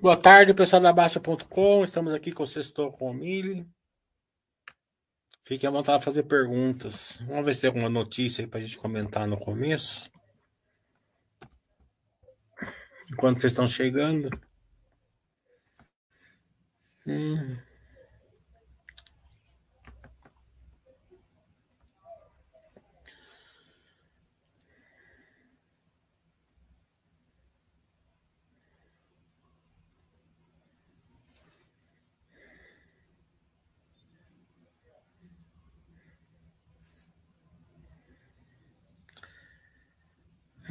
Boa tarde, pessoal da Baixa.com. Estamos aqui com o Sextou com o Mili. Fiquem à vontade de fazer perguntas. Vamos ver se tem alguma notícia aí para a gente comentar no começo. Enquanto vocês estão chegando. Hum.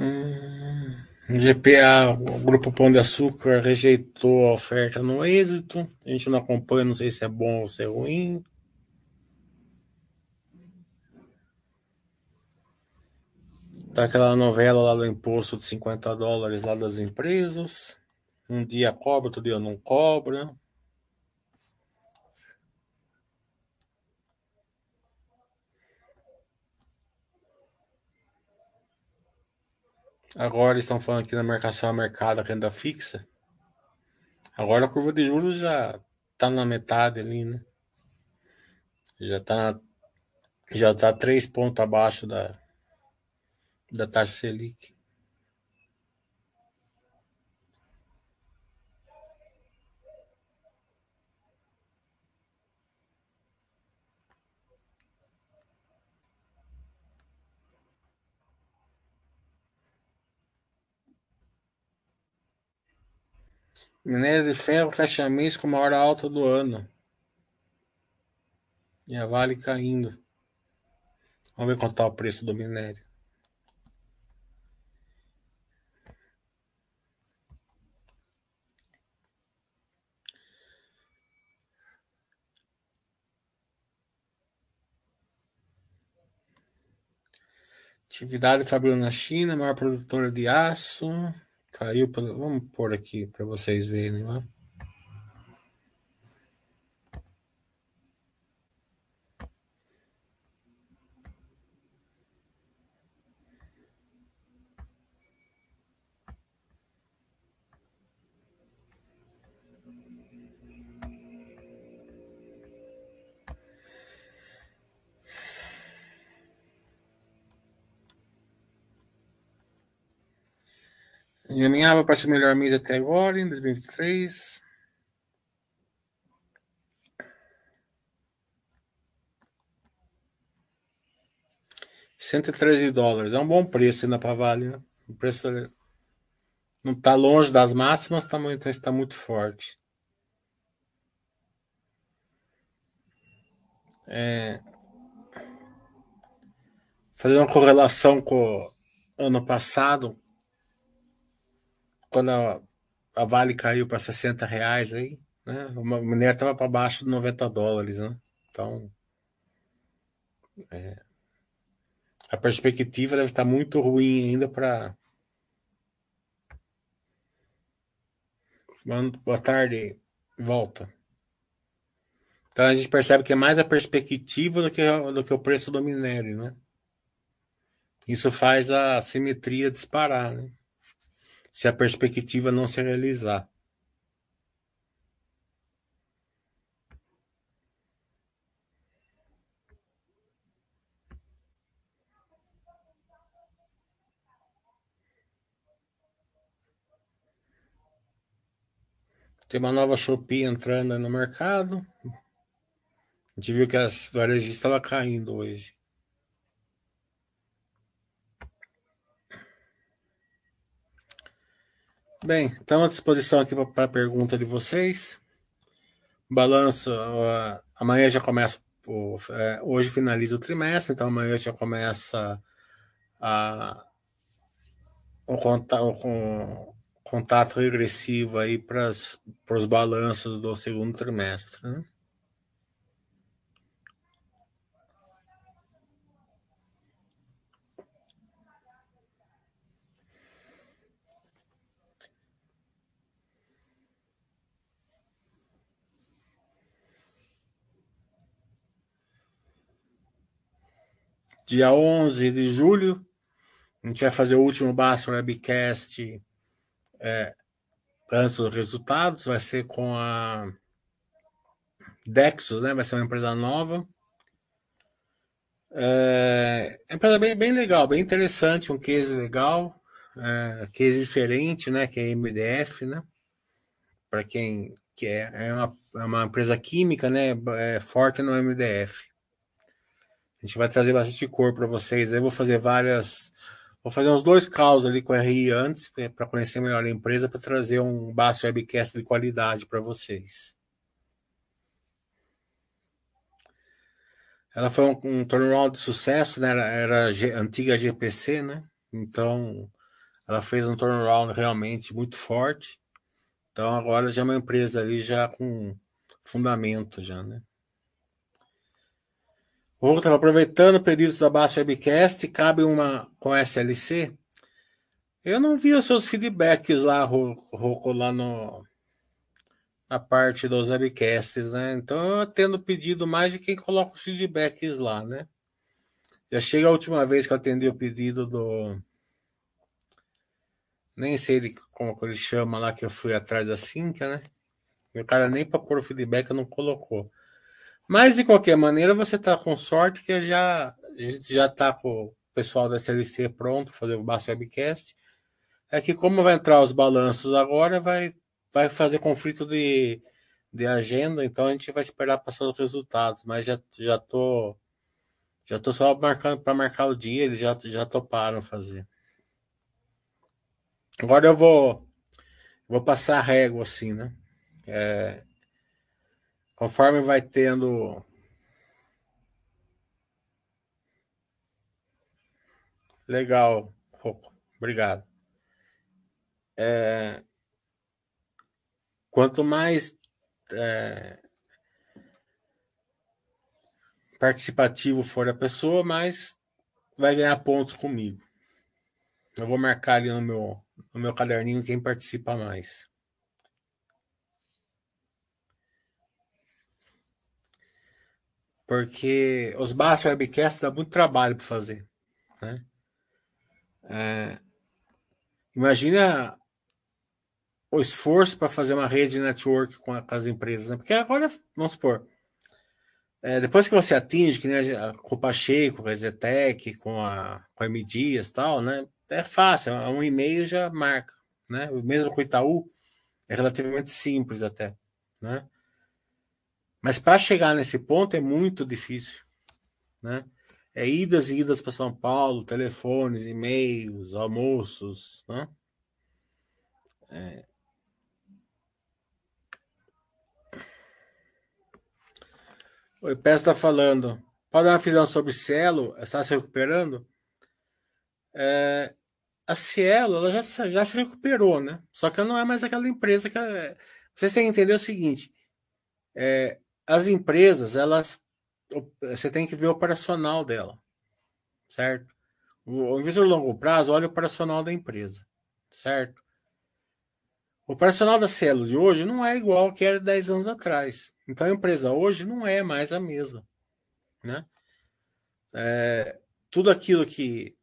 Hum, GPA, o Grupo Pão de Açúcar rejeitou a oferta no êxito. A gente não acompanha, não sei se é bom ou se é ruim. Tá aquela novela lá do imposto de 50 dólares lá das empresas. Um dia cobra, outro dia não cobra. Agora estão falando aqui na marcação a mercado, a renda fixa. Agora a curva de juros já está na metade ali, né? Já está já tá três pontos abaixo da, da taxa Selic. Minério de ferro fecha mês com a maior alta do ano. E a Vale caindo. Vamos ver quanto está o preço do minério. Atividade fabril na China, maior produtora de aço. Caiu. Vamos pôr aqui para vocês verem. Né? Encaminhava para ser melhor mês até agora, em 2023. Cento e treze dólares. É um bom preço ainda para Vale, né? O preço não está longe das máximas, está muito, está muito forte. É, fazendo uma correlação com o ano passado, quando a, a Vale caiu para 60 reais aí, né? O minério estava para baixo de 90 dólares, né? Então, é, a perspectiva deve estar muito ruim ainda para. Boa tarde, volta. Então a gente percebe que é mais a perspectiva do que, do que o preço do minério, né? Isso faz a simetria disparar, né? Se a perspectiva não se realizar. Tem uma nova Shopee entrando no mercado. A gente viu que as varejistas estavam caindo hoje. Bem, estamos à disposição aqui para a pergunta de vocês. Balanço, uh, amanhã já começa, uh, hoje finaliza o trimestre, então amanhã já começa a, o, contato, o contato regressivo aí para os balanços do segundo trimestre. Né? Dia 11 de julho. A gente vai fazer o último Basta Webcast é, antes dos resultados, vai ser com a Dexus, né? Vai ser uma empresa nova. É, é empresa bem, bem legal, bem interessante, um case legal, é, case diferente, né? Que é MDF, né? Para quem que é, é uma, é uma empresa química, né? É forte no MDF. A gente vai trazer bastante cor para vocês. Aí vou fazer várias. Vou fazer uns dois calls ali com a RI antes, para conhecer melhor a empresa, para trazer um baixo webcast de qualidade para vocês. Ela foi um, um turnaround de sucesso, né? Era, era G, antiga GPC, né? Então, ela fez um turnaround realmente muito forte. Então, agora já é uma empresa ali já com fundamento já, né? Outra, aproveitando pedidos da Baixa Webcast, cabe uma com SLC. Eu não vi os seus feedbacks lá, Rocco, lá no, na parte dos webcasts, né? Então eu tendo pedido mais de quem coloca os feedbacks lá, né? Já chega a última vez que eu atendi o pedido do. Nem sei como ele chama lá, que eu fui atrás da Cinca, né? E o cara nem para pôr o feedback não colocou. Mas de qualquer maneira, você está com sorte que já, a gente já está com o pessoal da SLC pronto para fazer o Basso Webcast. É que como vai entrar os balanços agora, vai vai fazer conflito de, de agenda, então a gente vai esperar passar os resultados, mas já já tô já tô só marcando para marcar o dia, eles já já toparam fazer. Agora eu vou vou passar a régua assim, né? É, conforme vai tendo Legal, Obrigado. É, Quanto mais é, participativo for a pessoa, mais vai ganhar pontos comigo. Eu vou marcar ali no meu, no meu caderninho quem participa mais. Porque os baixos webcasts dá muito trabalho para fazer. Né? É, imagina o esforço para fazer uma rede de network com, a, com as empresas, né? Porque agora, vamos supor, é, depois que você atinge, que nem a, com o Pacheco, com a Zetec, com a, com a M tal, né? É fácil, é um e-mail já marca, né? O mesmo com o Itaú, é relativamente simples até, né? Mas para chegar nesse ponto é muito difícil, né? É idas e idas para São Paulo, telefones, e-mails, almoços, né? É, O Peço está falando. Pode dar uma visão sobre Cielo? Está se recuperando? É, a Cielo ela já, já se recuperou, né? Só que não é mais aquela empresa que. Ela, vocês têm que entender o seguinte: é, as empresas, elas. Você tem que ver o operacional dela, certo? O a longo prazo, olha o operacional da empresa, certo? O operacional da Cielo de hoje não é igual ao que era 10 anos atrás. Então a empresa hoje não é mais a mesma. Né? É, tudo aquilo que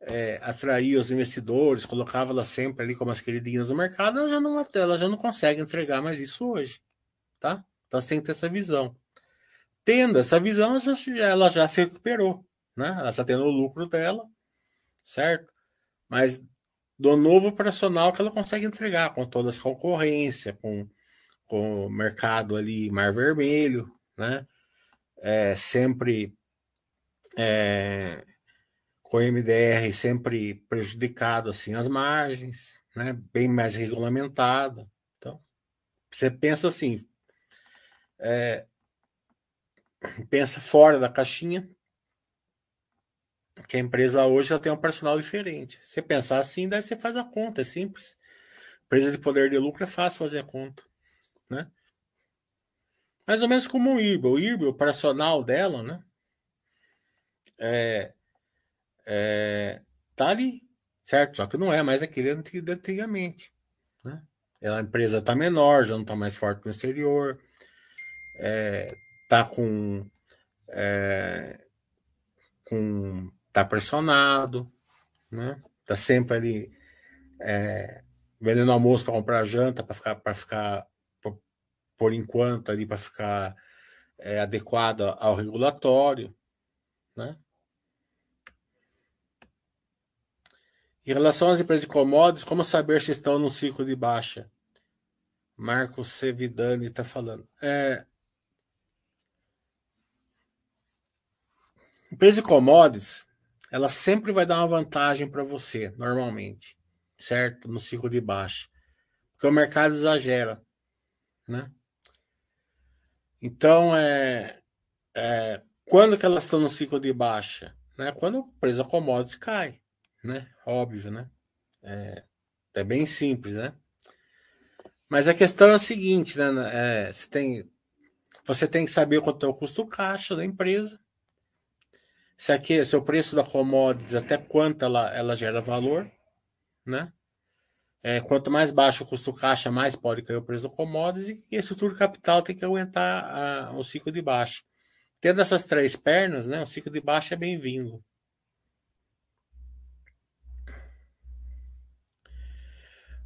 é, atraía os investidores, colocava ela sempre ali como as queridinhas do mercado, ela já não, ela já não consegue entregar mais isso hoje. Tá? Então você tem que ter essa visão. Tendo essa visão, ela já, ela já se recuperou. Né? Ela está tendo o lucro dela, certo? Mas do novo operacional que ela consegue entregar, com todas as concorrências, com com o mercado ali mar vermelho, né? É, sempre é, com o MDR sempre prejudicado assim as margens, né? Bem mais regulamentado. Então, você pensa assim, é, pensa fora da caixinha, que a empresa hoje já tem um personal diferente. Você pensar assim, daí você faz a conta, é simples. Empresa de poder de lucro é fácil fazer a conta né? Mais ou menos como o IRB. O IRB, operacional dela, né? É, é, tá ali, certo? Só que não é mais aquele de antigamente, né? A empresa tá menor, já não tá mais forte no exterior, é, tá com, é, com tá pressionado, né? Tá sempre ali é, vendendo almoço para comprar janta, para ficar, para ficar por, por, enquanto ali, para ficar é, adequado ao regulatório, né? Em relação às empresas de commodities, como saber se estão no ciclo de baixa? Marcos Sevidani está falando. É, empresa de commodities, ela sempre vai dar uma vantagem para você, normalmente certo? No ciclo de baixa. Porque o mercado exagera, né? Então, é, é quando que elas estão no ciclo de baixa? Né? Quando a empresa commodities cai, né? Óbvio, né? É, é bem simples, né? Mas a questão é a seguinte, né? É, você, tem, você tem que saber quanto é o custo caixa da empresa. Se aqui, se o preço da commodities, até quanto ela, ela gera valor né? É, quanto mais baixo o custo caixa, mais pode cair o preço do commodities e a estrutura capital tem que aguentar a, o ciclo de baixa. Tendo essas três pernas, né, o ciclo de baixa é bem-vindo.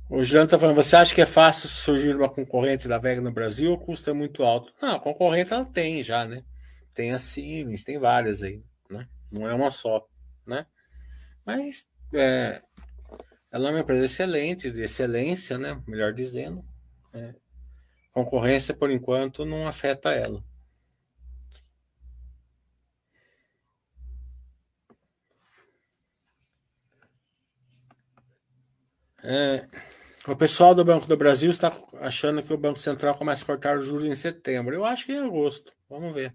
O Jean está falando, você acha que é fácil surgir uma concorrente da Vega no Brasil ou o custo é muito alto? Não, a concorrente ela tem já, né? Tem a Siemens, tem várias aí? Não é uma só, né? Mas é, ela é uma empresa excelente, de excelência, né? Melhor dizendo. É. Concorrência, por enquanto, não afeta ela. É, o pessoal do Banco do Brasil está achando que o Banco Central começa a cortar os juros em setembro. Eu acho que é em agosto. Vamos ver.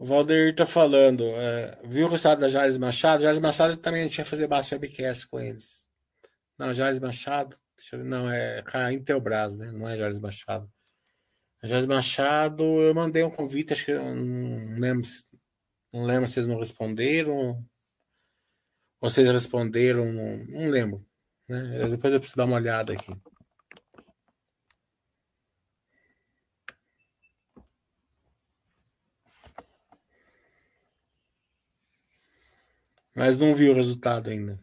O Valdeir tá falando, é, viu o resultado da Jales Machado? Jales Machado também a gente ia fazer bastante webcast com eles. Não, Jales Machado, eu, não, é a Intelbras, né? Não é Jales Machado. A Jales Machado, eu mandei um convite, acho que eu não lembro, não lembro se eles não responderam. Vocês responderam, não, não lembro. Né? Depois eu preciso dar uma olhada aqui. Mas não vi o resultado ainda.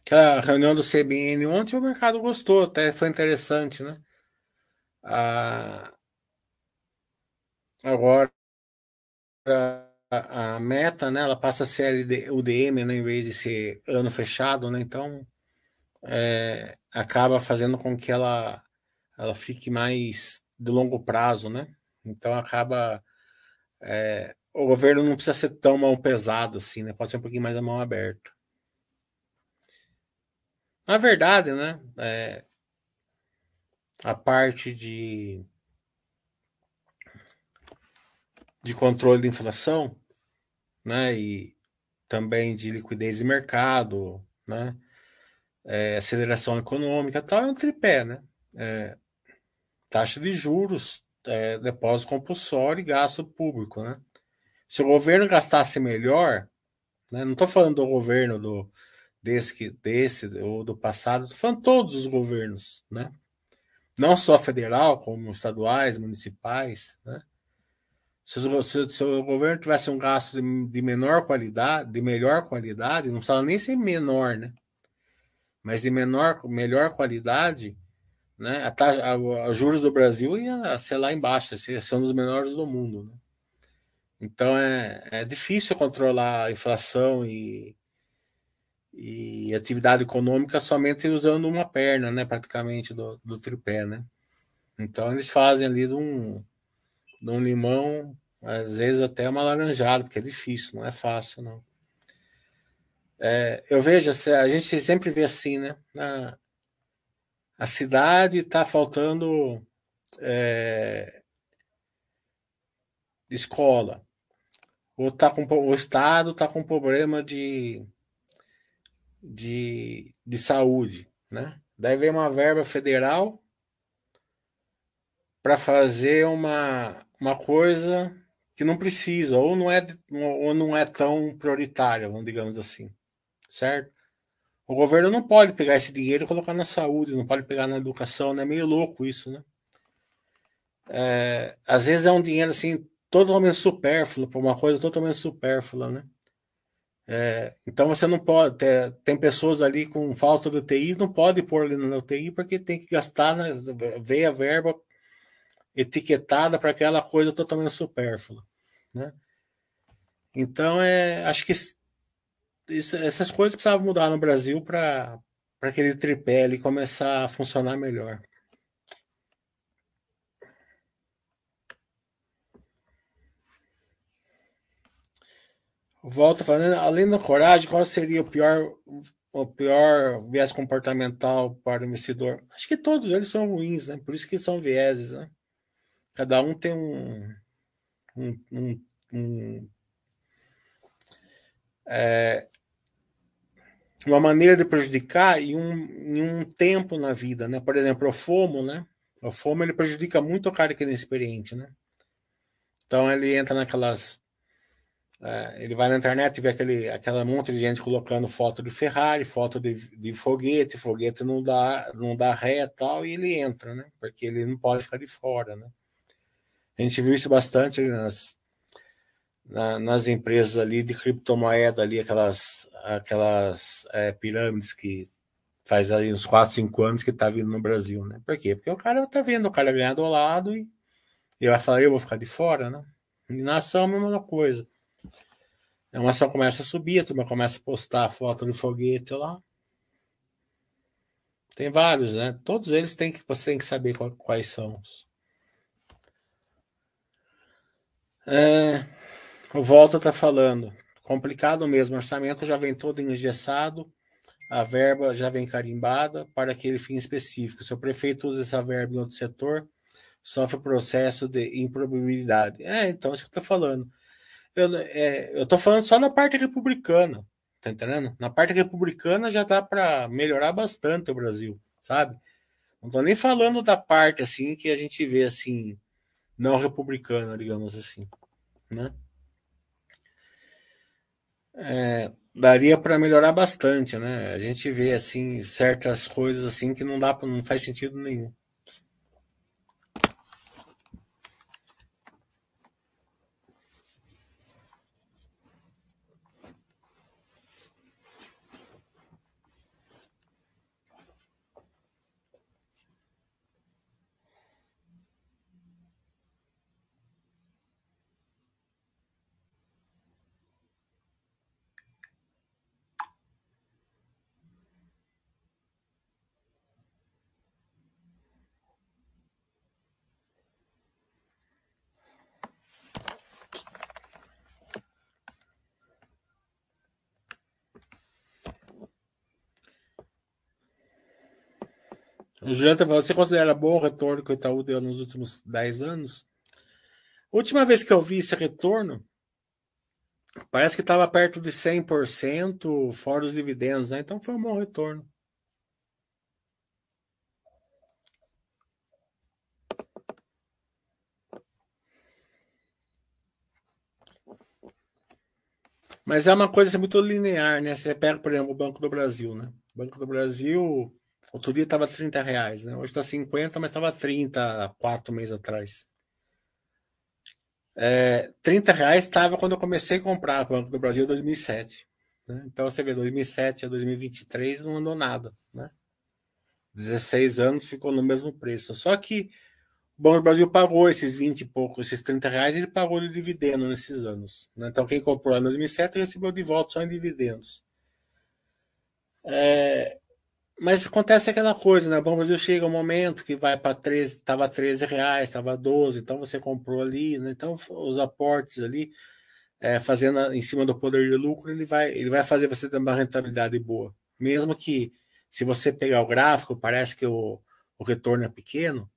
Aquela reunião do CBN ontem o mercado gostou, até foi interessante, né? Ah, agora a, meta, né, ela passa a ser UDM, né, em vez de ser ano fechado, né, então é, acaba fazendo com que ela, ela fique mais de longo prazo, né, então acaba é, o governo não precisa ser tão mão pesado assim, né, pode ser um pouquinho mais a mão aberta. Na verdade, né, é, a parte de de controle de inflação né? E também de liquidez de mercado, né? É, aceleração econômica, tal, é um tripé, né? É, taxa de juros, é, depósito compulsório e gasto público, né? Se o governo gastasse melhor, né? Não estou falando do governo do desse, desse ou do passado, estou falando todos os governos, né? Não só federal, como estaduais, municipais, né? Se, se, se, o governo tivesse um gasto de, de, menor qualidade, de melhor qualidade, não precisava nem ser menor, né? Mas de menor, melhor qualidade, né? A, taxa, a, a juros do Brasil ia ser lá embaixo, ia ser um dos menores do mundo, né? Então é, é difícil controlar a inflação e, e atividade econômica somente usando uma perna, né? Praticamente do, do tripé, né? Então eles fazem ali um de um limão, às vezes até uma laranjada, porque é difícil, não é fácil, não. É, eu vejo, a gente sempre vê assim, né? Na, a cidade está faltando é, escola. Ou tá com, o Estado está com problema de, de, de saúde. Né? Daí vem uma verba federal para fazer uma, uma coisa que não precisa, ou não é, ou não é tão prioritária, digamos assim, certo? O governo não pode pegar esse dinheiro e colocar na saúde, não pode pegar na educação, né? É meio louco isso, né? É, às vezes é um dinheiro assim totalmente supérfluo para uma coisa totalmente supérflua, né? É, então você não pode ter, tem pessoas ali com falta de UTI, não pode pôr ali na UTI porque tem que gastar, né, ver a verba etiquetada para aquela coisa totalmente supérflua, né? Então é, acho que isso, essas coisas precisavam mudar no Brasil para para aquele tripé ali começar a funcionar melhor. Volta falando, além da coragem, qual seria o pior, o pior viés comportamental para o investidor? Acho que todos eles são ruins, né? Por isso que são vieses, né? Cada um tem um, um, um, um é, uma maneira de prejudicar e um, um tempo na vida, né? Por exemplo, o FOMO, né? O FOMO ele prejudica muito o cara que é inexperiente, né? Então ele entra naquelas é, ele vai na internet e vê aquele, aquela monte de gente colocando foto de Ferrari, foto de, de foguete, foguete não dá, não dá ré e tal, e ele entra, né? Porque ele não pode ficar de fora, né? A gente viu isso bastante nas, na, nas empresas ali de criptomoeda, ali, aquelas, aquelas é, pirâmides que faz ali uns 4, 5 anos que tá vindo no Brasil, né? Por quê? Porque o cara tá vendo o cara ganhar do lado e ele vai falar, eu vou ficar de fora, né? E na ação é a mesma coisa. A ação começa a subir, a turma começa a postar foto do foguete lá. Tem vários, né? Todos eles tem que, você tem que saber quais são. É, o Volta está falando. Complicado mesmo. O orçamento já vem todo engessado, a verba já vem carimbada para aquele fim específico. Se o prefeito usa essa verba em outro setor, sofre processo de improbabilidade. É, então, isso que eu estou falando. Eu, é, tô falando só na parte republicana, tá entendendo? Na parte republicana já dá para melhorar bastante o Brasil, sabe? Não tô nem falando da parte assim que a gente vê assim não republicana, digamos assim, né? É, daria para melhorar bastante, né? A gente vê assim certas coisas assim que não dá, não faz sentido nenhum. O Juliano você considera bom o retorno que o Itaú deu nos últimos 10 anos? última vez que eu vi esse retorno, parece que estava perto de 100%, fora os dividendos, né? Então foi um bom retorno. Mas é uma coisa muito linear, né? Você pega, por exemplo, o Banco do Brasil, né? O Banco do Brasil Outro dia estava 30 reais, né? Hoje está 50, mas estava 30 quatro meses atrás. É, 30 reais estava quando eu comecei a comprar o Banco do Brasil em 2007. Né? Então você vê, 2007 a 2023 não andou nada. Né? 16 anos ficou no mesmo preço. Só que o Banco do Brasil pagou esses 20 e pouco, esses 30 reais, ele pagou de dividendo nesses anos. Né? Então quem comprou em 2007 recebeu de volta só em dividendos. É, mas acontece aquela coisa, né? Bom, Brasil chega um momento que vai para 13, estava 13 reais, estava 12, então você comprou ali, né? Então os aportes ali, é, fazendo em cima do poder de lucro, ele vai, ele vai fazer você ter uma rentabilidade boa. Mesmo que se você pegar o gráfico, parece que o, o retorno é pequeno,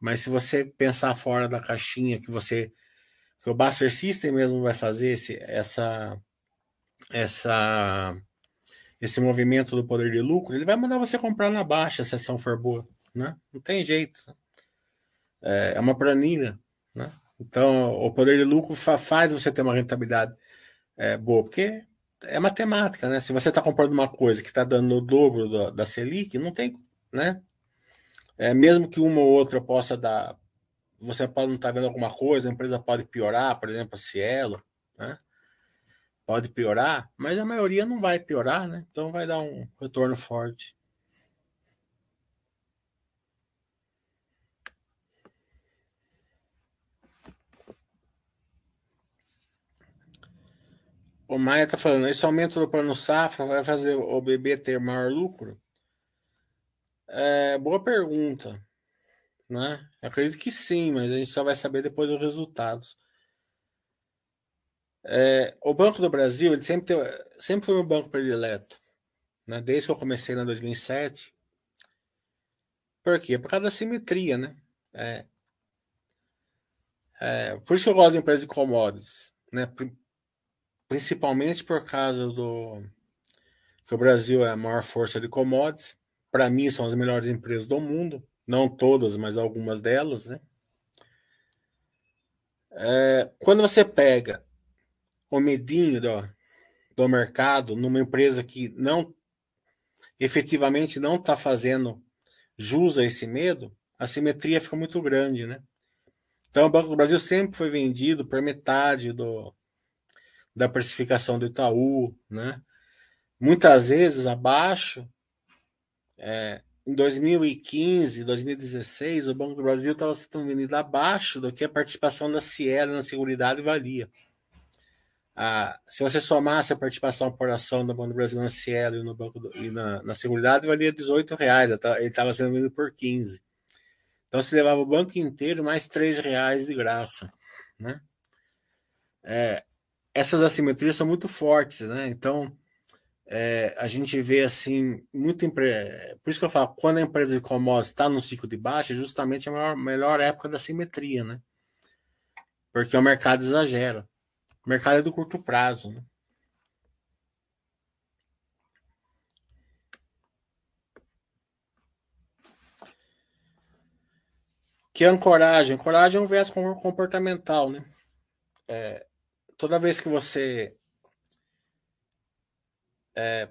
mas se você pensar fora da caixinha que você que o Buster System mesmo vai fazer esse, essa essa esse movimento do poder de lucro, ele vai mandar você comprar na baixa se a ação for boa, né? Não tem jeito. É, é uma planilha, né? Então, o poder de lucro faz você ter uma rentabilidade é, boa, porque é matemática, né? Se você está comprando uma coisa que está dando o dobro da, da Selic, não tem, né? É, mesmo que uma ou outra possa dar, você pode não estar tá vendo alguma coisa, a empresa pode piorar, por exemplo, a Cielo, né? Pode piorar, mas a maioria não vai piorar, né? Então vai dar um retorno forte. O Maia está falando, esse aumento do plano safra vai fazer o bebê ter maior lucro? É, boa pergunta. Né? Acredito que sim, mas a gente só vai saber depois dos resultados. É, o Banco do Brasil ele sempre, teve, sempre foi um banco predileto. Né? Desde que eu comecei na 2007. Por quê? Por causa da simetria, né? É, é, por isso que eu gosto de empresas de commodities. Né? Principalmente por causa do que o Brasil é a maior força de commodities. Para mim, são as melhores empresas do mundo. Não todas, mas algumas delas, né? É, quando você pega o medinho do, do mercado numa empresa que não efetivamente não está fazendo jus a esse medo, a simetria fica muito grande, né? Então o Banco do Brasil sempre foi vendido por metade do, da precificação do Itaú, né? Muitas vezes abaixo. É, em 2015, 2016, o Banco do Brasil estava sendo vendido abaixo do que a participação da Cielo na Seguridade valia a, se você somasse a participação por ação do Banco do Brasil na Cielo e, no banco do, e na, na Seguridade, valia 18 reais. Ele estava sendo vendido por 15. Então você levava o banco inteiro mais 3 reais de graça. Né? É, essas assimetrias são muito fortes, né? Então é, a gente vê assim, muito empre... por isso que eu falo, quando a empresa de commodities está no ciclo de baixa, é justamente a melhor, melhor época da simetria, né? Porque o mercado exagera. Mercado é do curto prazo. Né? Que é ancoragem? Ancoragem é um viés comportamental, né? É, toda vez que você é,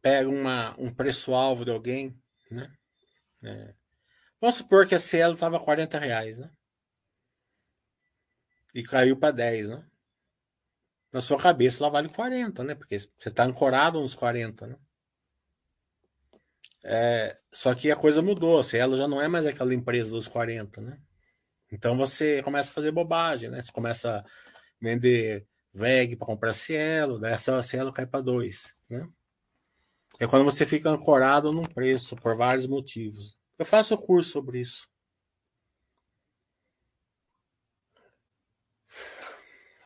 pega uma, um preço-alvo de alguém, né? É, vamos supor que a Cielo estava 40 reais, né? E caiu para 10, né? Na sua cabeça ela vale 40, né? Porque você está ancorado nos 40, né? É, só que a coisa mudou, assim, ela já não é mais aquela empresa dos 40, né? Então você começa a fazer bobagem, né? Você começa a vender VEG para comprar Cielo, daí essa Cielo cai para 2, né? É quando você fica ancorado num preço por vários motivos. Eu faço curso sobre isso.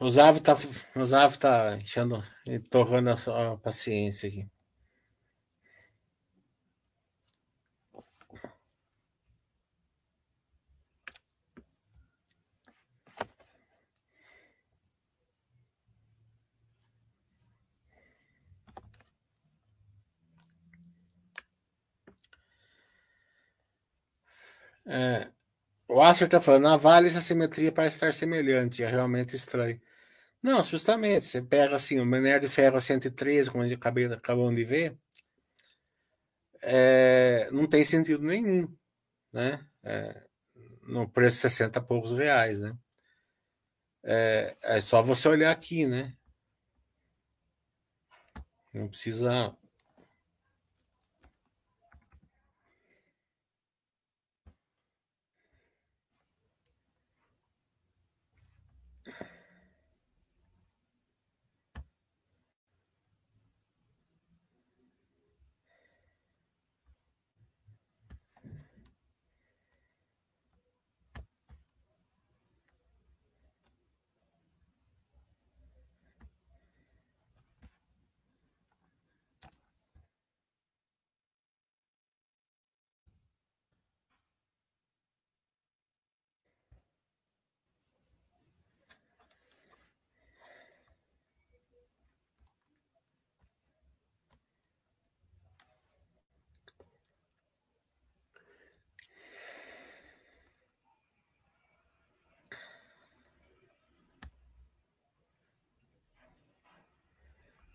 O Zavo tá, o Zavo tá enchendo, torrando a sua paciência aqui. É, o Acer tá falando, na Vale essa simetria parece estar semelhante, é realmente estranho. Não, justamente, você pega assim, o minério de ferro 113, como a gente acabei, de ver, é, não tem sentido nenhum, né? É, no preço de 60 e poucos reais, né? É, é só você olhar aqui, né? Não precisa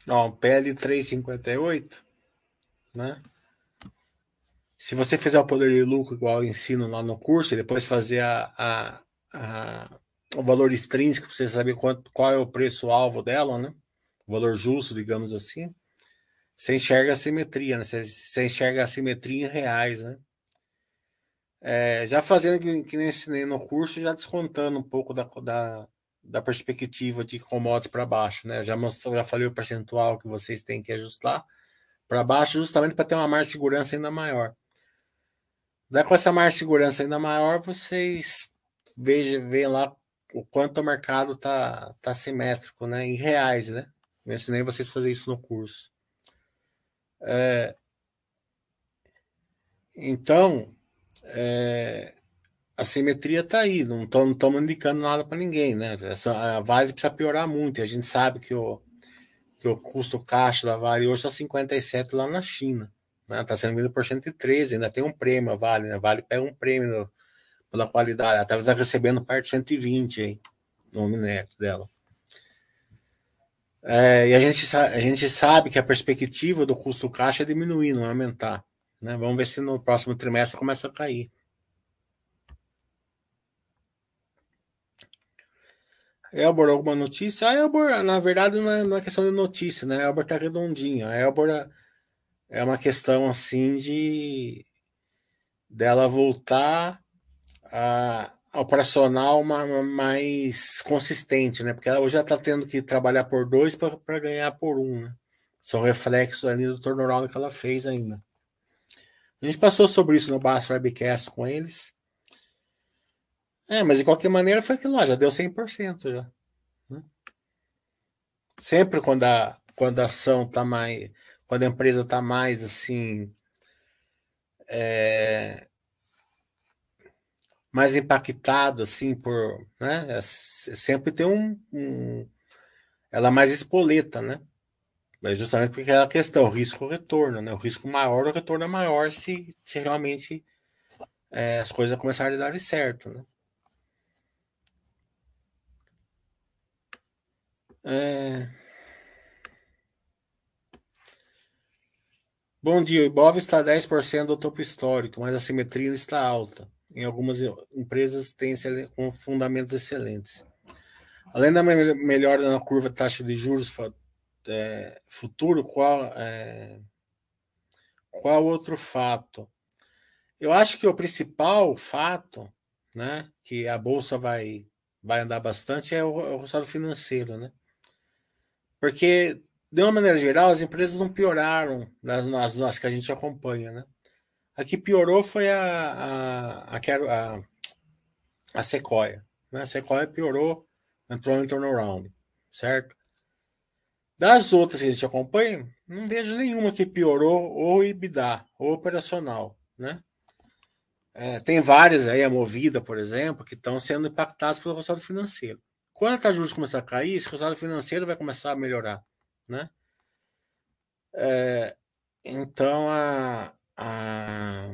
Ó, PL 358, né? Se você fizer o poder de lucro igual eu ensino lá no curso, e depois fazer a, a, a o valor extrínseco para você saber quanto, qual é o preço-alvo dela, né? O valor justo, digamos assim. Você enxerga a simetria, né? Você, você enxerga a simetria em reais, né? É, já fazendo que, que nem ensinei no curso, já descontando um pouco da, da, da perspectiva de commodities para baixo, né? Já, mostrou, já falei o percentual que vocês têm que ajustar para baixo, justamente para ter uma margem de segurança ainda maior. Daí, com essa margem de segurança ainda maior, vocês vejam, lá o quanto o mercado tá, tá simétrico, né? Em reais, né? Eu ensinei vocês a fazer isso no curso. É, então, é, a simetria está aí, não estamos indicando nada para ninguém, né? Essa, a Vale precisa piorar muito, a gente sabe que o, que o custo caixa da Vale hoje está 57 lá na China, né? Está sendo vendido por 113, ainda tem um prêmio a Vale, né? A Vale pega um prêmio no, pela qualidade, ela está recebendo parte de 120 aí, no minério dela. É, e a gente, a gente sabe que a perspectiva do custo caixa é diminuir, não é aumentar. Né? Vamos ver se no próximo trimestre começa a cair. Elbor, alguma notícia? A Elbor, na verdade, não é, não é questão de notícia, né? A Elbor tá redondinha. A Elbor é uma questão assim de dela voltar a, a operacional mais consistente, né? Porque ela hoje já está tendo que trabalhar por dois para ganhar por um, né? São reflexos ali do turnaround que ela fez ainda. A gente passou sobre isso no Bass Webcast com eles. É, mas de qualquer maneira foi aquilo lá, já deu 100% já. Né? Sempre quando a, quando a ação tá mais. Quando a empresa tá mais assim. É, mais impactado assim por. Né? É, sempre tem um, um. Ela é mais espoleta, né? Mas justamente porque é a questão, risco-retorno, né? O risco maior, o retorno é maior se, se realmente é, as coisas começarem a dar certo, né? É... Bom dia, o Ibov está 10% do topo histórico, mas a simetria está alta. Em algumas empresas tem com fundamentos excelentes. Além da melhora na curva taxa de juros é, futuro, qual, é, qual outro fato? Eu acho que o principal fato, né, que a bolsa vai, vai andar bastante é o, é o resultado financeiro, né? Porque, de uma maneira geral, as empresas não pioraram nas, nas, nas que a gente acompanha, né? A que piorou foi a, a, a, a, a Sequoia. Né? A Sequoia piorou, entrou em turnaround, certo? Das outras que a gente acompanha, não vejo nenhuma que piorou ou EBITDA, ou operacional, né? É, tem várias aí, a Movida, por exemplo, que estão sendo impactadas pelo resultado financeiro. Quando a taxa de juros começar a cair, esse resultado financeiro vai começar a melhorar, né? É, então, a, a,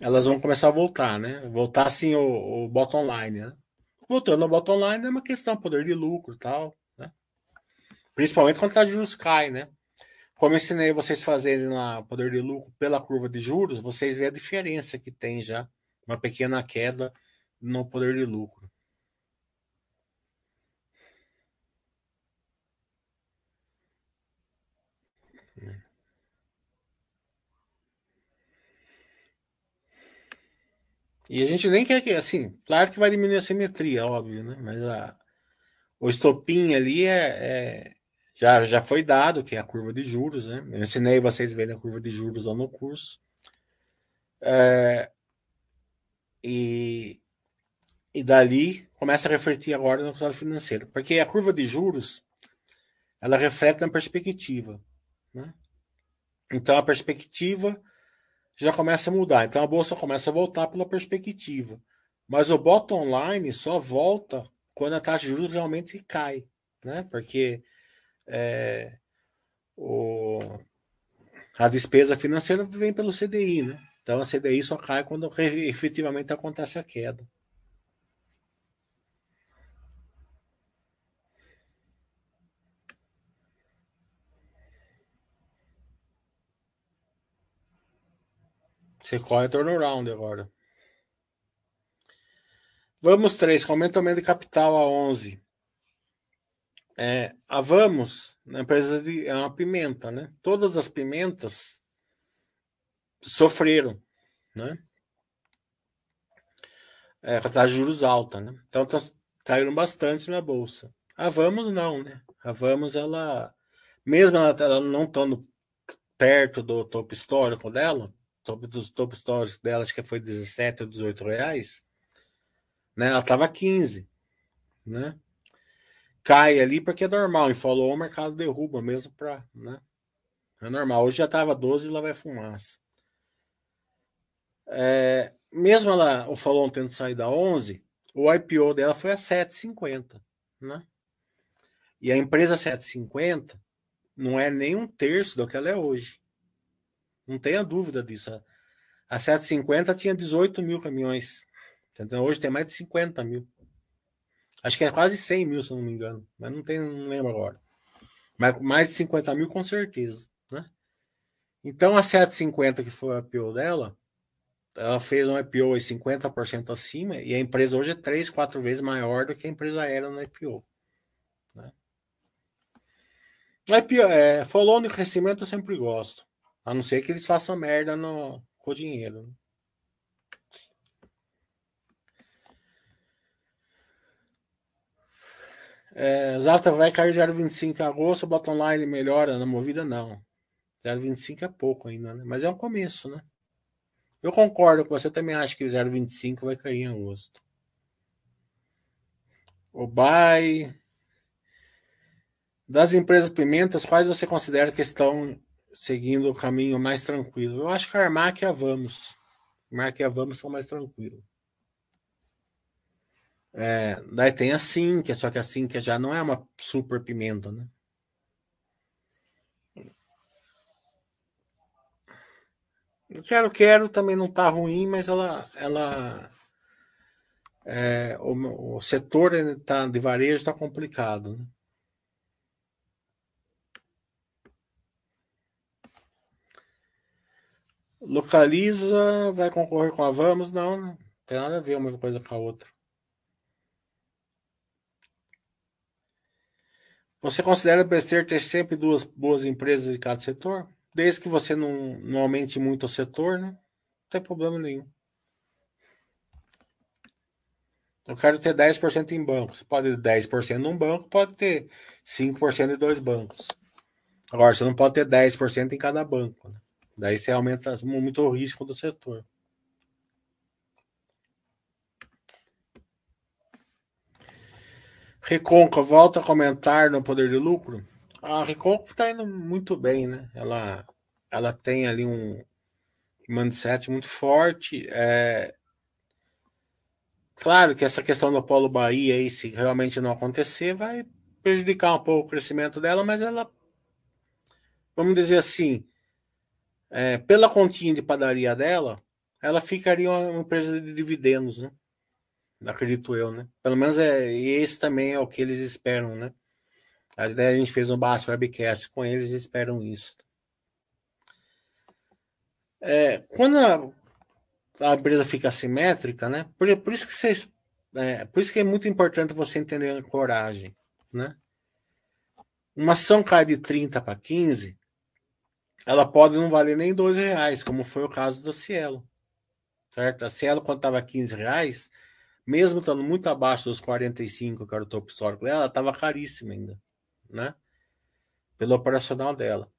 elas vão começar a voltar, né? Voltar, assim, o, o bottom line, né? Voltando ao bottom line, é uma questão de poder de lucro e tal, né? Principalmente quando a taxa de juros cai, né? Como eu ensinei vocês fazerem lá poder de lucro pela curva de juros, vocês veem a diferença que tem já, uma pequena queda no poder de lucro. E a gente nem quer que, assim, claro que vai diminuir a simetria, óbvio, né? Mas a, o estopim ali é, é, já, já foi dado, que é a curva de juros, né? Eu ensinei vocês verem a curva de juros lá no curso. É, e, e dali começa a refletir agora no resultado financeiro. Porque a curva de juros, ela reflete na perspectiva, né? Então a perspectiva já começa a mudar. Então a bolsa começa a voltar pela perspectiva. Mas o bottom line só volta quando a taxa de juros realmente cai, né? Porque é, o, a despesa financeira vem pelo CDI, né? Então a CDI só cai quando efetivamente acontece a queda. Você corre turnaround agora. Vamos 3, com aumento de capital a 11. É, a Vamos, na empresa de, é uma pimenta, né? Todas as pimentas sofreram, né? É, com de juros alta, né? Então tá, caíram bastante na bolsa. A Vamos não, né? A Vamos, ela, mesmo ela, ela não estando perto do topo histórico dela, top dos topo históricos dela, acho que foi 17 ou 18 reais, né? Ela estava 15, né? Cai ali porque é normal, e falou o mercado derruba mesmo para, né? É normal. Hoje já estava 12 e lá vai fumaça. É, mesmo ela, o Falon tendo saído a 11, o IPO dela foi a 7,50, né? E a empresa 750 não é nem um terço do que ela é hoje. Não tenha dúvida disso. A 750 tinha 18 mil caminhões. Hoje tem mais de 50 mil. Acho que é quase 100 mil, se não me engano. Mas não, tem, não lembro agora. Mas mais de 50 mil, com certeza. Né? Então, a 750, que foi a IPO dela, ela fez um IPO em 50% acima e a empresa hoje é 3, 4 vezes maior do que a empresa era no IPO. Né? IPO, é, crescimento, eu sempre gosto. A não ser que eles façam merda no, com o dinheiro. Né? É, vai cair 0,25 em agosto, bottom line melhora na movida? Não. 0,25 é pouco ainda, né? Mas é um começo, né? Eu concordo com você, também acho que o 0,25 vai cair em agosto. O buy das empresas pimentas, quais você considera que estão seguindo o caminho mais tranquilo? Eu acho que a Armac e a Vamos. Armac e a Vamos são mais tranquilos. É, daí tem a Sinqia, só que a Sinqia já não é uma super pimenta, né? Quero, quero também não tá ruim, mas ela, ela é, o, o, setor tá, de varejo está complicado. Né? Localiza, vai concorrer com a Vamos? Não, não tem nada a ver uma coisa com a outra. Você considera besteira ter sempre duas boas empresas de cada setor? Desde que você não, não aumente muito o setor, né? Não tem problema nenhum. Eu quero ter 10% em banco. Você pode ter 10% num banco, pode ter 5% em dois bancos. Agora, você não pode ter 10% em cada banco. Né? Daí você aumenta muito o risco do setor. Reconca volta a comentar no poder de lucro. A Reconca está indo muito bem, né? Ela, ela tem ali um mindset muito forte. É... Claro que essa questão do Polo Bahia, aí, se realmente não acontecer, vai prejudicar um pouco o crescimento dela, mas ela, vamos dizer assim, é, pela continha de padaria dela, ela ficaria uma empresa de dividendos, né? acredito eu, né? Pelo menos é, esse também é o que eles esperam, né? A gente fez um Baixo Webcast com eles e esperam isso. É, quando a, a, empresa fica assimétrica, né? Por, por isso que vocês, é, por isso que é muito importante você entender a coragem, né? Uma ação cai de 30 para 15, ela pode não valer nem 12 reais, como foi o caso da Cielo. Certo? A Cielo, quando estava 15 reais, mesmo estando muito abaixo dos 45, que era o topo histórico dela, estava caríssima ainda, né? Pelo operacional dela.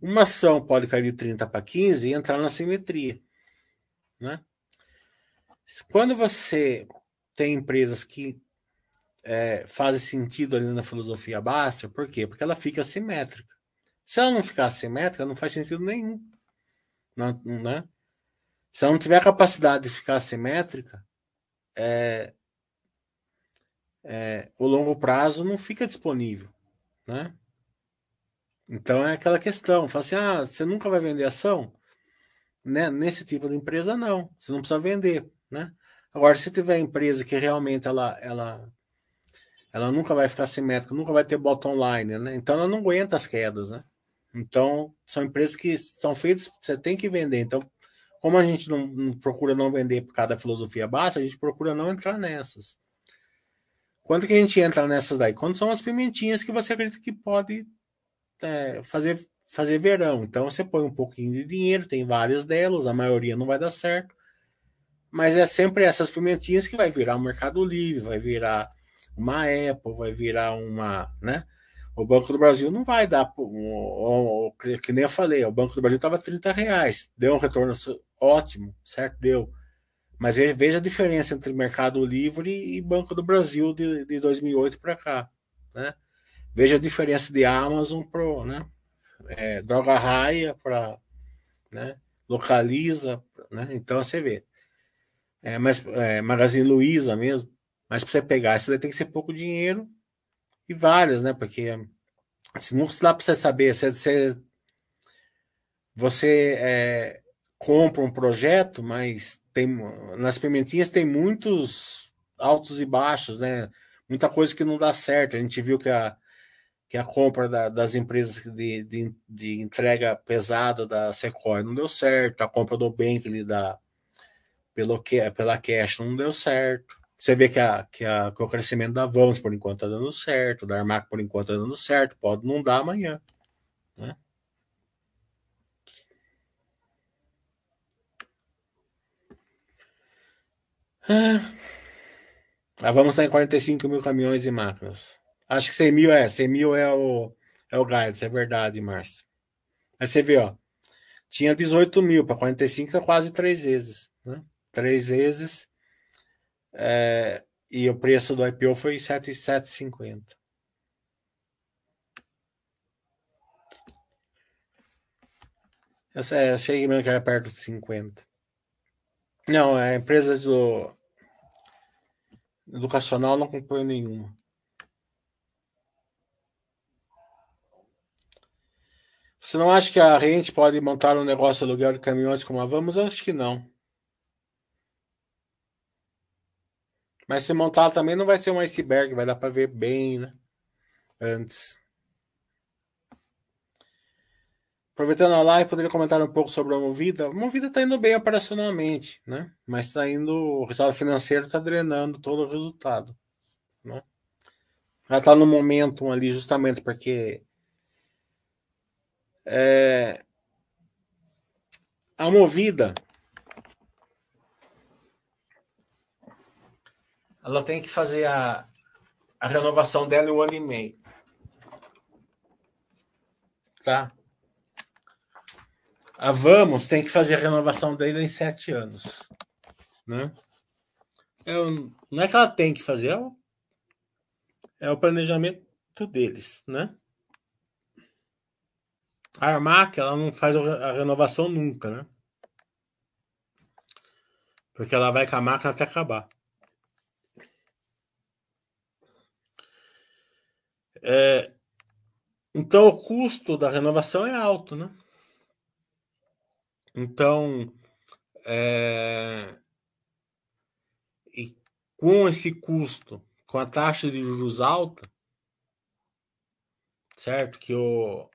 Uma ação pode cair de 30 para 15 e entrar na simetria, né? Quando você tem empresas que é, fazem sentido ali na filosofia basta, por quê? Porque ela fica simétrica. Se ela não ficar simétrica, não faz sentido nenhum. Não, né? Se ela não tiver capacidade de ficar simétrica, é, é, o longo prazo não fica disponível, né? Então é aquela questão, fala assim, ah, você nunca vai vender ação? Né? Nesse tipo de empresa, não. Você não precisa vender, né? Agora, se tiver empresa que realmente ela, ela, ela nunca vai ficar simétrica, nunca vai ter bottom line, né? Então ela não aguenta as quedas, né? Então, são empresas que são feitas, você tem que vender. Então, como a gente não, não, procura não vender por causa da filosofia baixa, a gente procura não entrar nessas. Quando que a gente entra nessas daí? Quando são as pimentinhas que você acredita que pode é, fazer, fazer verão. Então você põe um pouquinho de dinheiro, tem várias delas, a maioria não vai dar certo. Mas é sempre essas pimentinhas que vai virar um Mercado Livre, vai virar uma Apple, vai virar uma, né? O Banco do Brasil não vai dar, o, que nem eu falei, o Banco do Brasil estava 30 reais, deu um retorno ótimo, certo? Deu. Mas veja a diferença entre Mercado Livre e Banco do Brasil de, de 2008 para cá, né? Veja a diferença de Amazon pro, né? É, Droga Raia para, né? Localiza, né? Então você vê. É, mas é, Magazine Luiza mesmo. Mas para você pegar, isso daí tem que ser pouco dinheiro e várias, né? Porque se não dá para você saber, se você, você é, compra um projeto, mas tem nas pimentinhas tem muitos altos e baixos, né? Muita coisa que não dá certo. A gente viu que a, que a compra da, das empresas de, de, de, entrega pesada da Sequoia não deu certo, a compra do Bankley da, pelo, pela Cash não deu certo. Você vê que, a, que, a, que o crescimento da Vamos por enquanto está dando certo, da Armac por enquanto está dando certo, pode não dar amanhã. Né? Ah, vamos estar em 45 mil caminhões e máquinas. Acho que 100 mil é, 100 mil é o, é o guidance, é verdade, Márcio. Mas você vê, ó, tinha 18 mil, para 45 é quase três vezes, né? Três vezes. É, e o preço do IPO foi 7,750. Eu, sei, achei mesmo que era perto de 50. Não, é empresas do educacional não acompanho nenhuma. Você não acha que a gente pode montar um negócio de aluguel de caminhões como a Vamos? Eu acho que não. Mas se montar também não vai ser um iceberg, vai dar para ver bem, né? Antes. Aproveitando a live, poderia comentar um pouco sobre a Movida. A Movida está indo bem operacionalmente, né? Mas está indo, o resultado financeiro está drenando todo o resultado, né? Ela está no momento ali justamente porque é, a Movida ela tem que fazer a, a renovação dela em um ano e meio. Tá? A Vamos tem que fazer a renovação dele em sete anos. Né? É, não é que ela tem que fazer, é o, é o planejamento deles, né? A Armac, ela não faz a renovação nunca, né? Porque ela vai com a máquina até acabar. É, então, o custo da renovação é alto, né? Então, é, e com esse custo, com a taxa de juros alta, certo? Que o,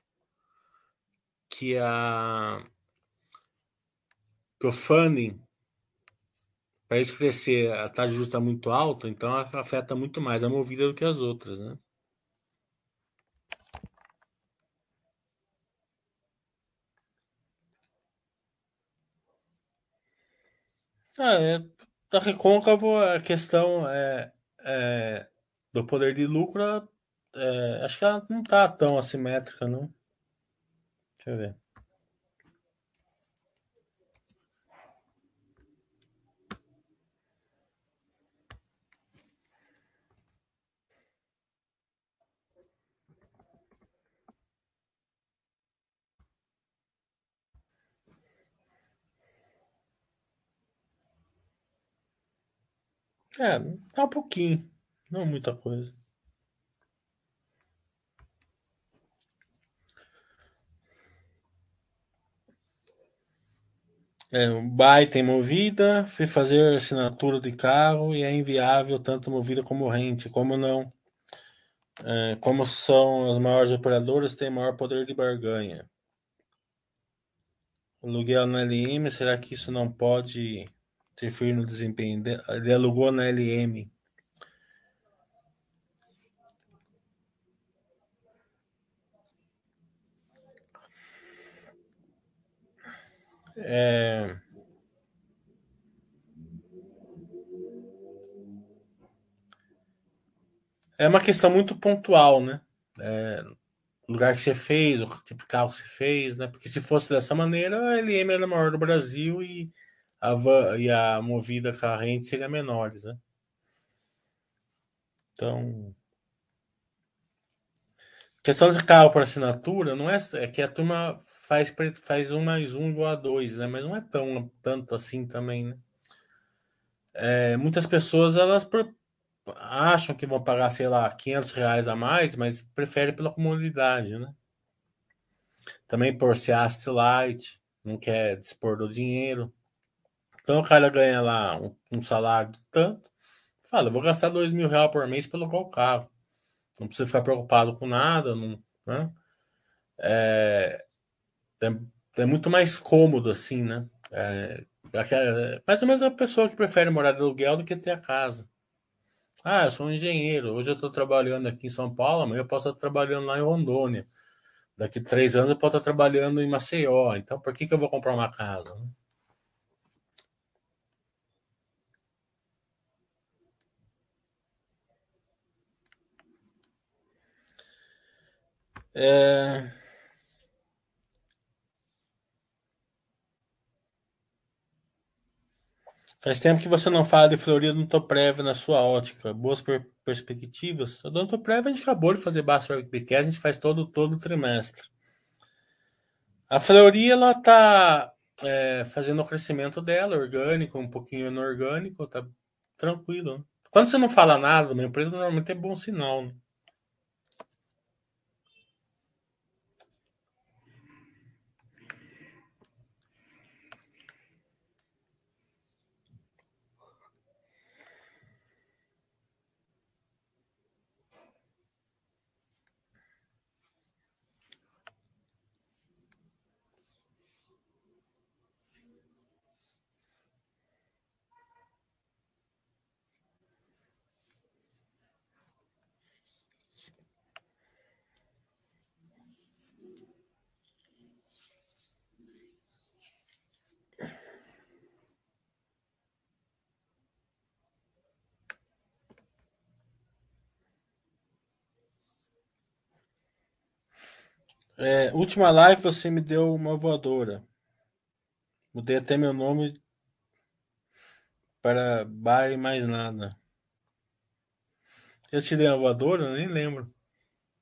que a que o funding para isso crescer a taxa de juros está muito alta, então afeta muito mais a movida do que as outras, né? Ah, é, da Recôncavo a questão é, é, do poder de lucro, é, acho que ela não está tão assimétrica, não. Deixa eu ver. É, tá um pouquinho, não muita coisa. É, um baita em movida, fui fazer assinatura de carro e é inviável tanto movida como rente. Como não? É, como são as maiores operadoras, tem maior poder de barganha. Aluguel na LM, será que isso não pode interferir no desempenho alugou na LM. É... é uma questão muito pontual, né? É, lugar que você fez, o tipo de carro que você fez, né? Porque se fosse dessa maneira, a LM era a maior do Brasil e a, van, e a movida carrente seria menores, né? Então, questão de carro por assinatura não é, é que a turma faz, faz um mais um igual a dois, né? Mas não é tão tanto assim também, né? É, muitas pessoas elas acham que vão pagar, sei lá, 500 reais a mais, mas preferem pela comunidade, né? Também por ser light, não quer dispor do dinheiro. Então o cara ganha lá um, um salário de tanto, fala, vou gastar dois mil reais por mês pelo qual carro. Não precisa ficar preocupado com nada, não, né? É, é, é muito mais cômodo assim, né? É, é, mais ou menos a pessoa que prefere morar de aluguel do que ter a casa. Ah, eu sou um engenheiro. Hoje eu estou trabalhando aqui em São Paulo, amanhã eu posso estar trabalhando lá em Rondônia. Daqui três anos eu posso estar trabalhando em Maceió. Então, por que, que eu vou comprar uma casa? Né? É... Faz tempo que você não fala de Florida Odontoprev na sua ótica. Boas per perspectivas. A Odontoprev a gente acabou de fazer Basta Webcast, a gente faz todo, todo trimestre. A Fleury, ela tá é, fazendo o crescimento dela, orgânico, um pouquinho inorgânico, tá tranquilo. Quando você não fala nada uma empresa, normalmente é bom sinal. Né? É, última live você me deu uma voadora. Mudei até meu nome para Bai mais nada. Eu te dei uma voadora? Eu nem lembro.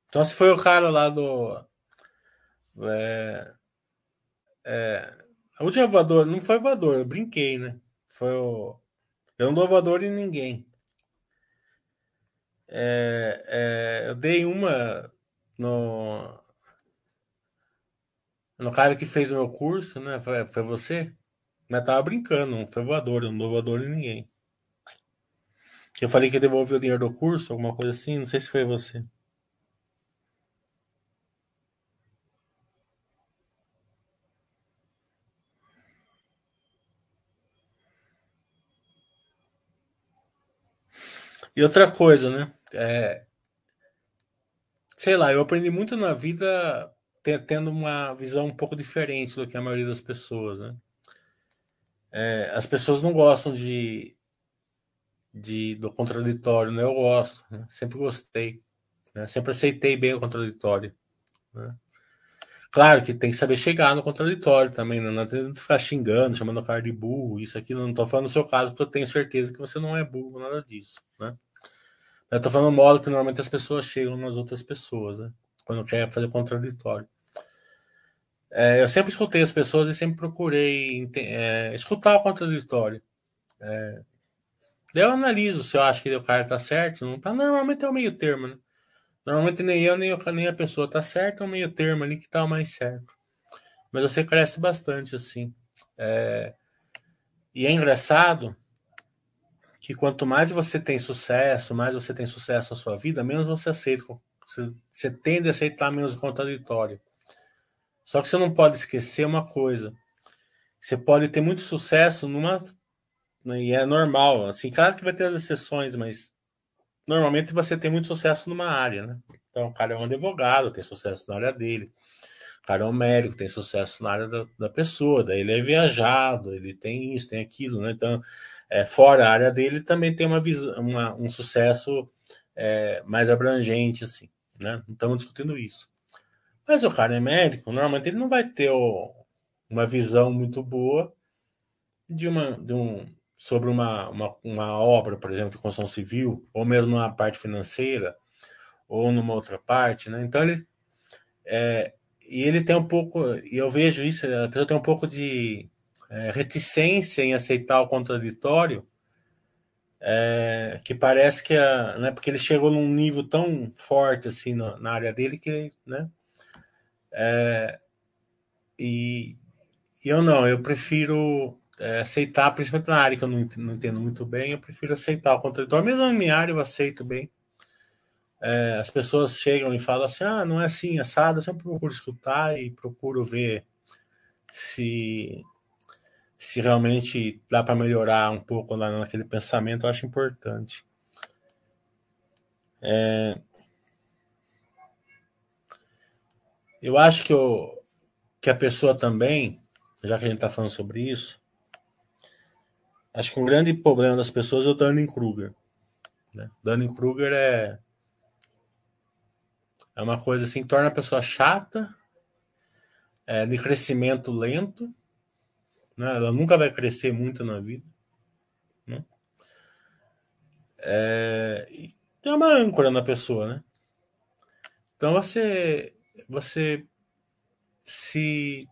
Então se foi o cara lá do. É, é, a última voadora, não foi voadora, eu brinquei, né? Foi o. Eu não dou voadora em ninguém. É, é, eu dei uma no, no cara que fez o meu curso, né? Foi, foi você? Mas tava brincando, não foi voador, não dou voador em ninguém. Eu falei que devolveu o dinheiro do curso, alguma coisa assim, não sei se foi você. E outra coisa, né? É, sei lá, eu aprendi muito na vida tendo uma visão um pouco diferente do que a maioria das pessoas, né? É, as pessoas não gostam de, de do contraditório, né? Eu gosto, né? sempre gostei, né? sempre aceitei bem o contraditório. Né? Claro que tem que saber chegar no contraditório também, né? não tem que ficar xingando, chamando o cara de burro, isso aqui, não estou falando no seu caso, porque eu tenho certeza que você não é burro, nada disso, né? Eu estou falando o modo que normalmente as pessoas chegam nas outras pessoas, né? Quando quer fazer contraditório. É, eu sempre escutei as pessoas e sempre procurei é, escutar o contraditório. É, eu analiso se eu acho que o cara tá certo. Não tá, normalmente é o meio termo, né? Normalmente nem eu, nem, eu, nem a pessoa tá certo, é o meio termo ali que tá o mais certo. Mas você cresce bastante, assim. É, e é engraçado que quanto mais você tem sucesso, mais você tem sucesso na sua vida, menos você aceita. Você, você tende a aceitar menos o contraditório. Só que você não pode esquecer uma coisa. você pode ter muito sucesso numa. Né, e é normal. Assim, claro que vai ter as exceções, mas normalmente você tem muito sucesso numa área, né? Então, o cara é um advogado, tem sucesso na área dele. O cara é um médico, tem sucesso na área da, da pessoa. Daí ele é viajado, ele tem isso, tem aquilo, né? Então, é, fora a área dele, também tem uma, uma um sucesso é, mais abrangente, assim, né? Não estamos discutindo isso. Mas o cara é médico, normalmente ele não vai ter o, uma visão muito boa de uma, de um, sobre uma, uma, uma obra, por exemplo, de construção civil, ou mesmo na parte financeira, ou numa outra parte, né? Então ele é, e ele tem um pouco, e eu vejo isso, a pessoa tem um pouco de é, reticência em aceitar o contraditório, é, que parece que, a, né, porque ele chegou num nível tão forte assim na, na área dele que, né, é, e, e eu não, eu prefiro é, aceitar, principalmente na área que eu não, não, entendo muito bem, eu prefiro aceitar o contraditório. Mesmo na minha área eu aceito bem. É, as pessoas chegam e falam assim: ah, não é assim, assado. Eu sempre procuro escutar e procuro ver se, se realmente dá para melhorar um pouco lá naquele pensamento. Eu acho importante. É, eu acho que, eu, que a pessoa também, já que a gente está falando sobre isso, acho que um grande problema das pessoas é o Dunning-Kruger. Né? Dunning-Kruger é é uma coisa assim torna a pessoa chata, é, de crescimento lento, né? ela nunca vai crescer muito na vida. Né? É, tem uma âncora na pessoa, né? Então você, você se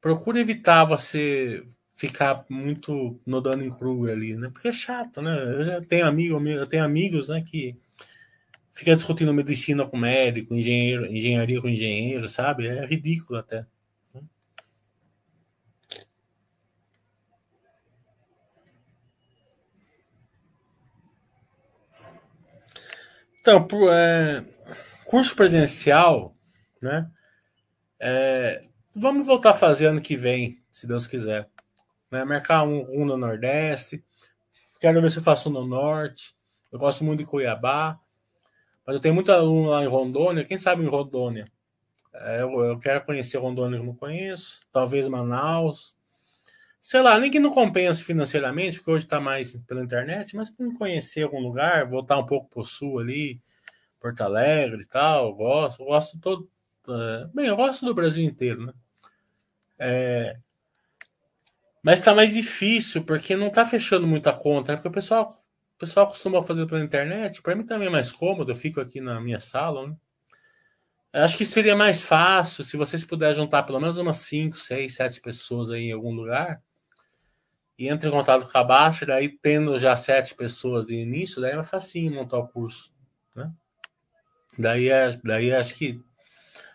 procura evitar você ficar muito no dano em Kruger ali, né? Porque é chato, né? Eu já tenho amigo, eu tenho amigos, né, que fica discutindo medicina com médico, engenheiro, engenharia com engenheiro, sabe? É ridículo até. Então, pro, é, curso presencial, né? É, vamos voltar a fazer ano que vem, se Deus quiser. Né? Marcar um, um no Nordeste. Quero ver se eu faço no Norte. Eu gosto muito de Cuiabá. Mas eu tenho muito aluno lá em Rondônia. Quem sabe em Rondônia? É, eu, eu, quero conhecer Rondônia que eu não conheço. Talvez Manaus. Sei lá, nem que não compense financeiramente, porque hoje está mais pela internet, mas para conhecer algum lugar, voltar um pouco para o sul ali, Porto Alegre e tal. Gosto, gosto todo. É, bem, eu gosto do Brasil inteiro, né? É, mas está mais difícil, porque não está fechando muita conta, né? Porque o pessoal o pessoal costuma fazer pela internet. Para mim também é mais cômodo, eu fico aqui na minha sala. Né? Acho que seria mais fácil se vocês puderem juntar pelo menos umas 5, 6, 7 pessoas aí em algum lugar e entre em contato com a Baster, aí tendo já sete pessoas de início, daí é facinho montar o curso. Né? Daí, é, daí acho que.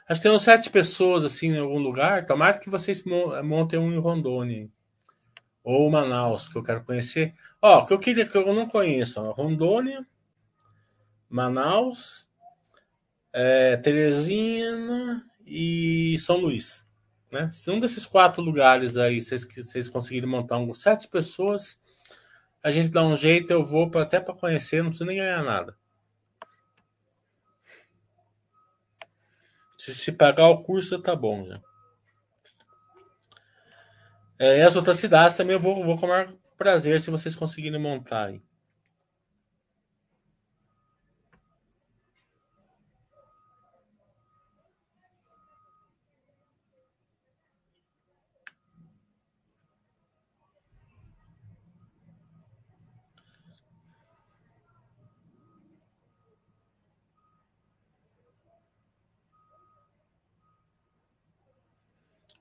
Acho que tem uns sete pessoas assim em algum lugar. Tomara que vocês montem um em Rondônia ou Manaus, que eu quero conhecer. Ó, que eu queria que eu não conheço, ó, Rondônia, Manaus, é, Teresina e São Luís. Né? Se um desses quatro lugares aí vocês, vocês conseguirem montar uns sete pessoas, a gente dá um jeito, eu vou até para conhecer, não preciso nem ganhar nada. Se, se pagar o curso, tá bom já. É, as outras cidades também eu vou, vou com o maior prazer se vocês conseguirem montar aí.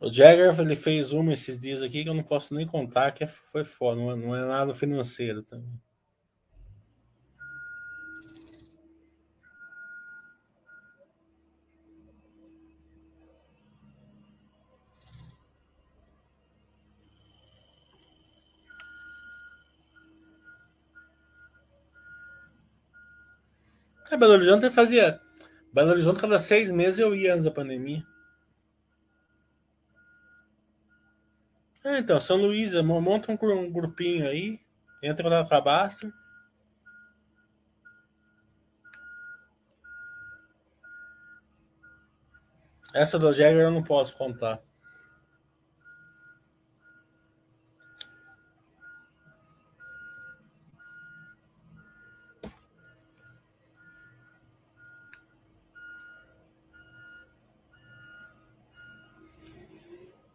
O Jagger ele fez uma esses dias aqui que eu não posso nem contar, que é, foi foda, não é, não é nada financeiro também. É, Belo Horizonte fazia. Belo Horizonte, cada seis meses eu ia antes da pandemia. É, então, São Luís, monta um, grupinho aí, entra lá com a Basta. Essa do Jagger eu não posso contar.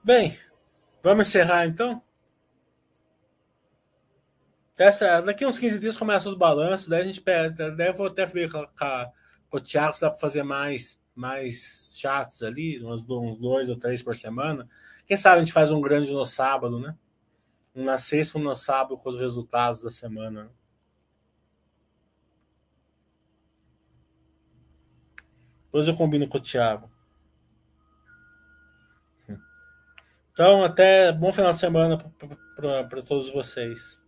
Bem, vamos encerrar então? Essa, daqui uns 15 dias começam os balanços, daí a gente pega, daí vou até ver com, com o Thiago se dá para fazer mais, mais chats ali, uns, uns dois ou três por semana. Quem sabe a gente faz um grande no sábado, né? Um na sexta, um no sábado com os resultados da semana. Né? Depois eu combino com o Thiago. Então, até bom final de semana para todos vocês.